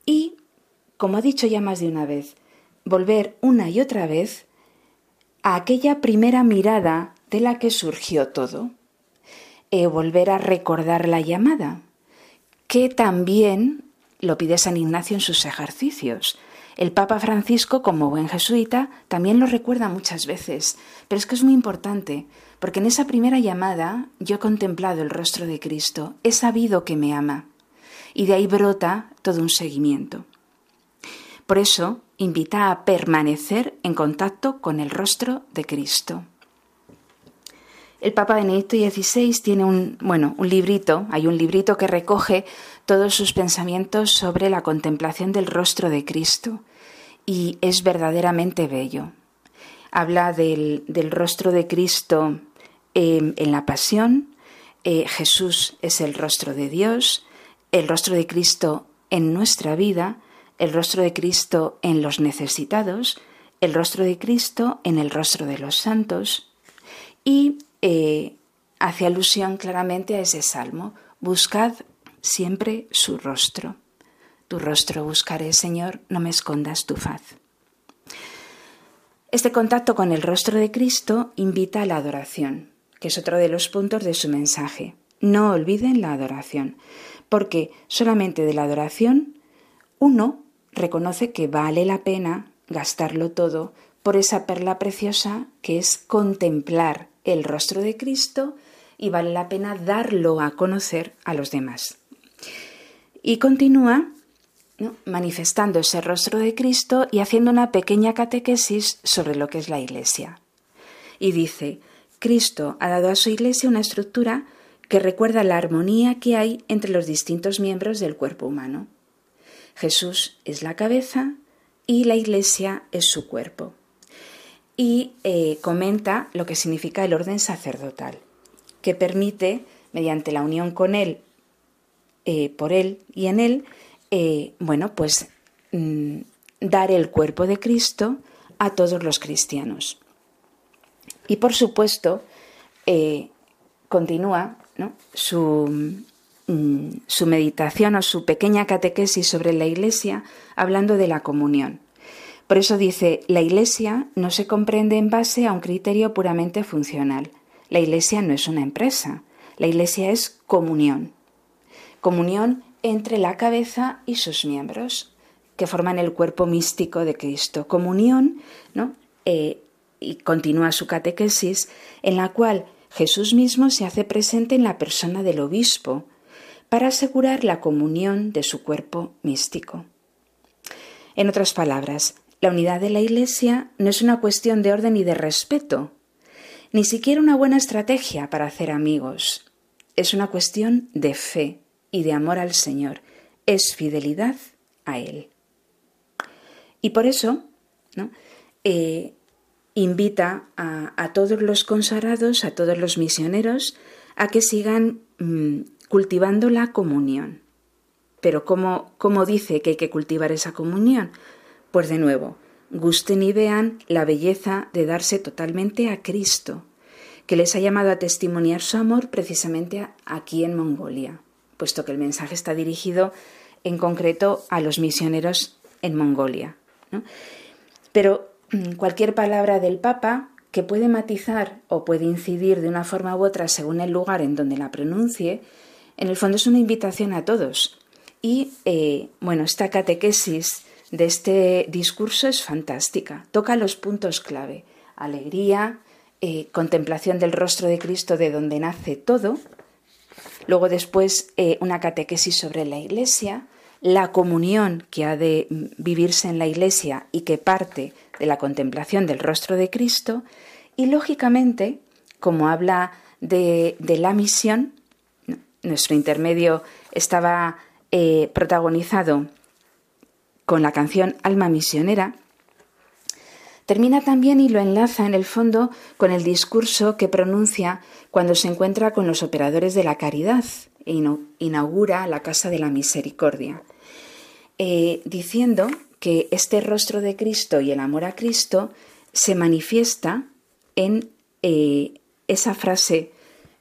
[SPEAKER 2] Y como ha dicho ya más de una vez, volver una y otra vez a aquella primera mirada de la que surgió todo, e volver a recordar la llamada, que también lo pide San Ignacio en sus ejercicios. El Papa Francisco, como buen jesuita, también lo recuerda muchas veces, pero es que es muy importante, porque en esa primera llamada yo he contemplado el rostro de Cristo, he sabido que me ama, y de ahí brota todo un seguimiento. Por eso, invita a permanecer en contacto con el rostro de Cristo. El Papa Benedicto XVI tiene un, bueno, un librito, hay un librito que recoge todos sus pensamientos sobre la contemplación del rostro de Cristo y es verdaderamente bello. Habla del, rostro de Cristo em, en la pasión, eh, Jesús es el rostro de Dios, el rostro de Cristo en nuestra vida, el rostro de Cristo en los necesitados, el rostro de Cristo en el rostro de los santos y eh, hace alusión claramente a ese salmo, buscad siempre su rostro. Tu rostro buscaré, Señor, no me escondas tu faz. Este contacto con el rostro de Cristo invita a la adoración, que es otro de los puntos de su mensaje. No olviden la adoración, porque solamente de la adoración uno reconoce que vale la pena gastarlo todo por esa perla preciosa que es contemplar el rostro de Cristo y vale la pena darlo a conocer a los demás. Y continúa manifestando ese rostro de Cristo y haciendo una pequeña catequesis sobre lo que es la Iglesia. Y dice, Cristo ha dado a su Iglesia una estructura que recuerda la armonía que hay entre los distintos miembros del cuerpo humano. Jesús es la cabeza y la iglesia es su cuerpo. Y eh, comenta lo que significa el orden sacerdotal, que permite, mediante la unión con Él, eh, por Él y en Él, eh, bueno, pues mm, dar el cuerpo de Cristo a todos los cristianos. Y por supuesto, continúa su, Mm, su meditación o su pequeña catequesis sobre la Iglesia hablando de la comunión. Por eso dice, la Iglesia no se comprende en base a un criterio puramente funcional. La Iglesia no es una empresa, la Iglesia es comunión. Comunión entre la cabeza y sus miembros, que forman el cuerpo místico de Cristo. Comunión ¿no? Eh, y continúa su catequesis, en la cual Jesús mismo se hace presente en la persona del obispo para asegurar la comunión de su cuerpo místico. En otras palabras, la unidad de la Iglesia no es una cuestión de orden y de respeto, ni siquiera una buena estrategia para hacer amigos. Es una cuestión de fe y de amor al Señor. Es fidelidad a Él. Y por eso, ¿no? Eh, invita a, todos los consagrados, a todos los misioneros, a que sigan mm, cultivando la comunión. Pero ¿cómo, ¿cómo dice que hay que cultivar esa comunión? Pues de nuevo, gusten y vean la belleza de darse totalmente a Cristo, que les ha llamado a testimoniar su amor precisamente aquí en Mongolia, puesto que el mensaje está dirigido en concreto a los misioneros en Mongolia. Pero Mm, cualquier palabra del Papa que puede matizar o puede incidir de una forma u otra según el lugar en donde la pronuncie, en el fondo es una invitación a todos. Y eh, bueno, esta catequesis de este discurso es fantástica. Toca los puntos clave. Alegría, eh, contemplación del rostro de Cristo de donde nace todo. Luego después eh, una catequesis sobre la Iglesia, la comunión que ha de vivirse en la Iglesia y que parte de la contemplación del rostro de Cristo y, lógicamente, como habla de, la misión, nuestro intermedio estaba eh, protagonizado con la canción Alma Misionera, termina también y lo enlaza en el fondo con el discurso que pronuncia cuando se encuentra con los operadores de la caridad. E inaugura la Casa de la Misericordia, eh, diciendo que este rostro de Cristo y el amor a Cristo se manifiesta en eh, esa frase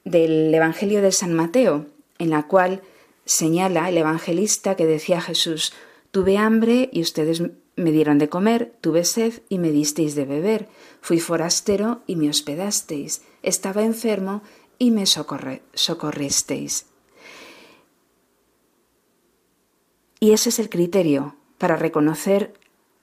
[SPEAKER 2] del Evangelio de San Mateo, en la cual señala el evangelista que decía Jesús, tuve hambre y ustedes me dieron de comer, tuve sed y me disteis de beber, fui forastero y me hospedasteis, estaba enfermo y me socorristeis. Y ese es el criterio para reconocer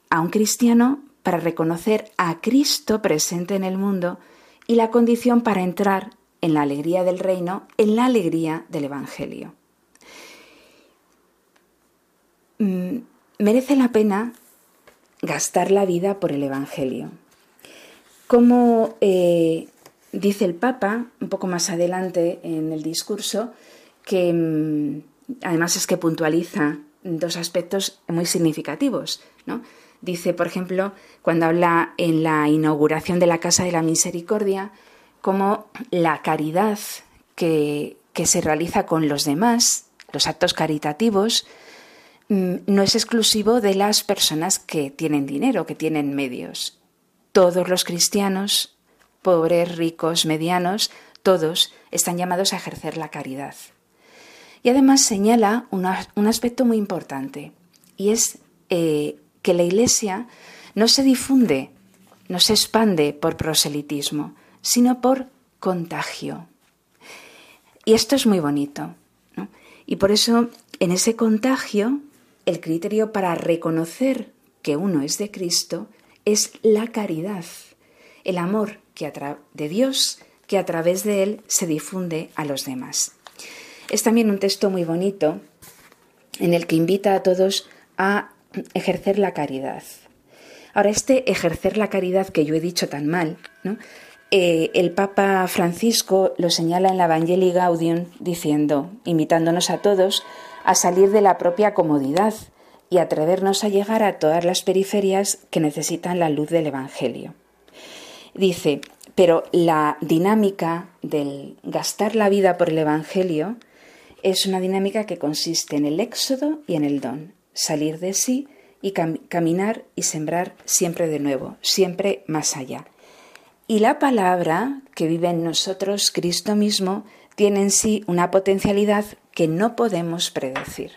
[SPEAKER 2] a un cristiano, para reconocer a Cristo presente en el mundo y la condición para entrar en la alegría del reino, en la alegría del Evangelio. Mm, merece la pena gastar la vida por el Evangelio. Como eh, dice el Papa, un poco más adelante en el discurso, que mm, además es que puntualiza dos aspectos muy significativos. ¿no? Dice, por ejemplo, cuando habla en la inauguración de la Casa de la Misericordia, como la caridad que, que se realiza con los demás, los actos caritativos, no es exclusivo de las personas que tienen dinero, que tienen medios. Todos los cristianos, pobres, ricos, medianos, todos están llamados a ejercer la caridad. Y además señala un aspecto muy importante, y es eh, que la Iglesia no se difunde, no se expande por proselitismo, sino por contagio. Y esto es muy bonito. Y por eso, en ese contagio, el criterio para reconocer que uno es de Cristo es la caridad, el amor que de Dios que a través de él se difunde a los demás. Es también un texto muy bonito en el que invita a todos a ejercer la caridad. Ahora, este ejercer la caridad que yo he dicho tan mal, eh, el Papa Francisco lo señala en la Evangelii Gaudium diciendo, invitándonos a todos a salir de la propia comodidad y atrevernos a llegar a todas las periferias que necesitan la luz del Evangelio. Dice, pero la dinámica del gastar la vida por el Evangelio es una dinámica que consiste en el éxodo y en el don, salir de sí y caminar y sembrar siempre de nuevo, siempre más allá. Y la palabra que vive en nosotros, Cristo mismo, tiene en sí una potencialidad que no podemos predecir.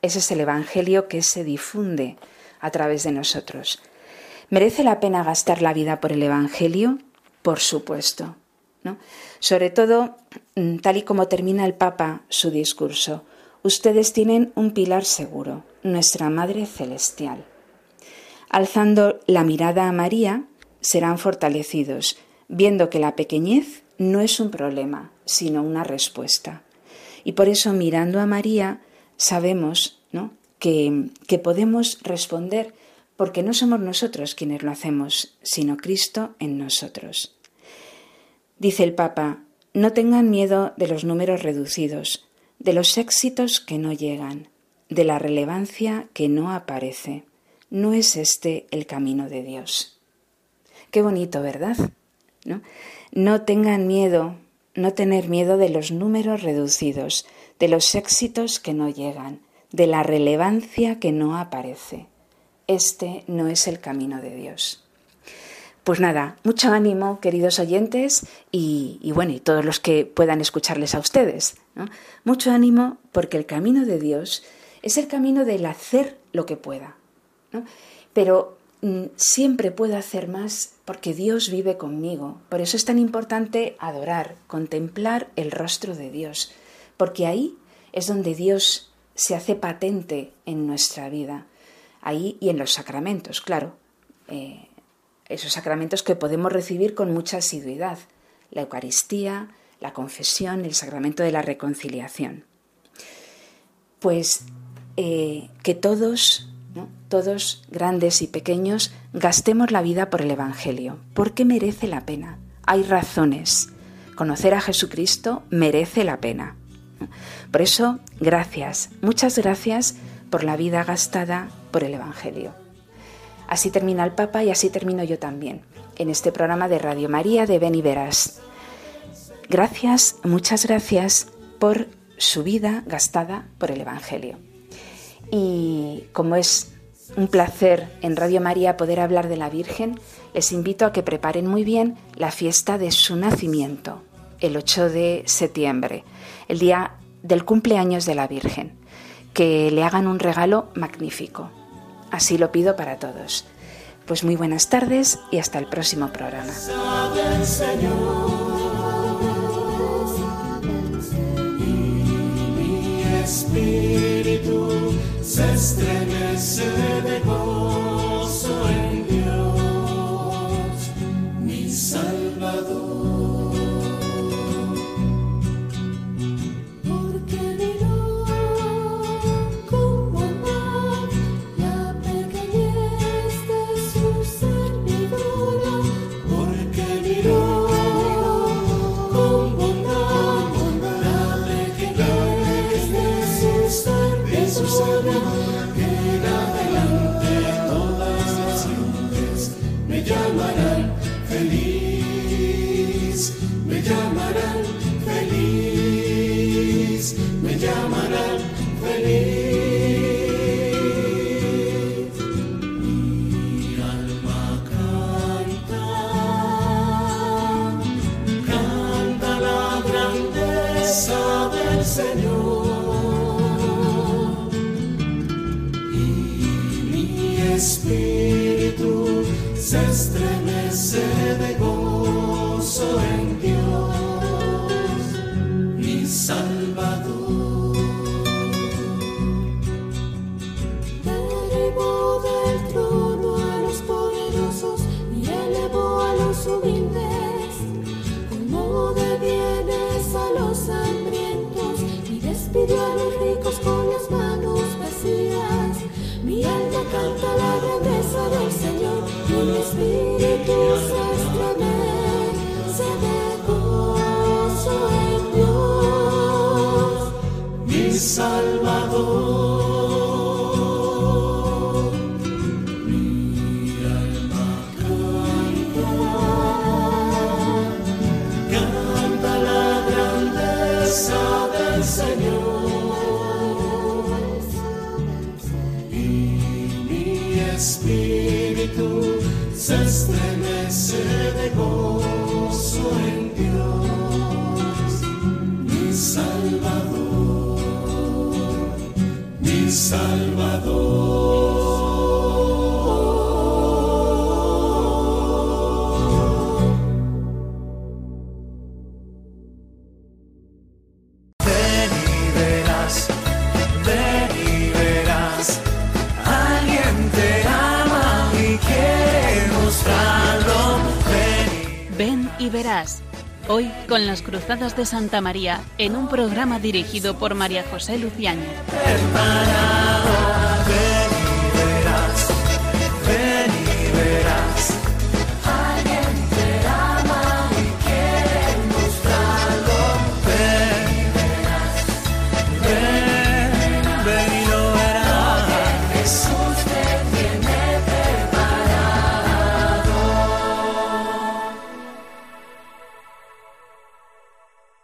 [SPEAKER 2] Ese es el Evangelio que se difunde a través de nosotros. ¿Merece la pena gastar la vida por el Evangelio? Por supuesto. Sobre todo, mm, tal y como termina el Papa su discurso, ustedes tienen un pilar seguro, nuestra Madre Celestial. Alzando la mirada a María, serán fortalecidos, viendo que la pequeñez no es un problema, sino una respuesta. Y por eso mirando a María sabemos ¿no? que, que podemos responder porque no somos nosotros quienes lo hacemos, sino Cristo en nosotros. Dice el Papa, no tengan miedo de los números reducidos, de los éxitos que no llegan, de la relevancia que no aparece. No es este el camino de Dios. Qué bonito, ¿verdad? ¿No? no tengan miedo, no tener miedo de los números reducidos, de los éxitos que no llegan, de la relevancia que no aparece. Este no es el camino de Dios. Pues nada, mucho ánimo, queridos oyentes, y, bueno, y todos los que puedan escucharles a ustedes. Mucho ánimo porque el camino de Dios es el camino del hacer lo que pueda. Pero mm, siempre puedo hacer más porque Dios vive conmigo. Por eso es tan importante adorar, contemplar el rostro de Dios, porque ahí es donde Dios se hace patente en nuestra vida. Ahí y en los sacramentos, claro. Eh, esos sacramentos que podemos recibir con mucha asiduidad, la Eucaristía, la confesión, el sacramento de la reconciliación. Pues eh, que todos, todos, grandes y pequeños, gastemos la vida por el Evangelio, porque merece la pena. Hay razones. Conocer a Jesucristo merece la pena. Por eso, gracias, muchas gracias por la vida gastada por el Evangelio. Así termina el Papa y así termino yo también, en este programa de Radio María de Ben y Verás. Gracias, muchas gracias por su vida gastada por el Evangelio. Y como es un placer en Radio María poder hablar de la Virgen, les invito a que preparen muy bien la fiesta de su nacimiento, el 8 de septiembre, el día del cumpleaños de la Virgen, que le hagan un regalo magnífico. Así lo pido para todos. Pues muy buenas tardes y hasta el próximo programa.
[SPEAKER 1] Se estremece de gozo
[SPEAKER 6] de Santa María en un programa dirigido por María José.
[SPEAKER 7] Preparado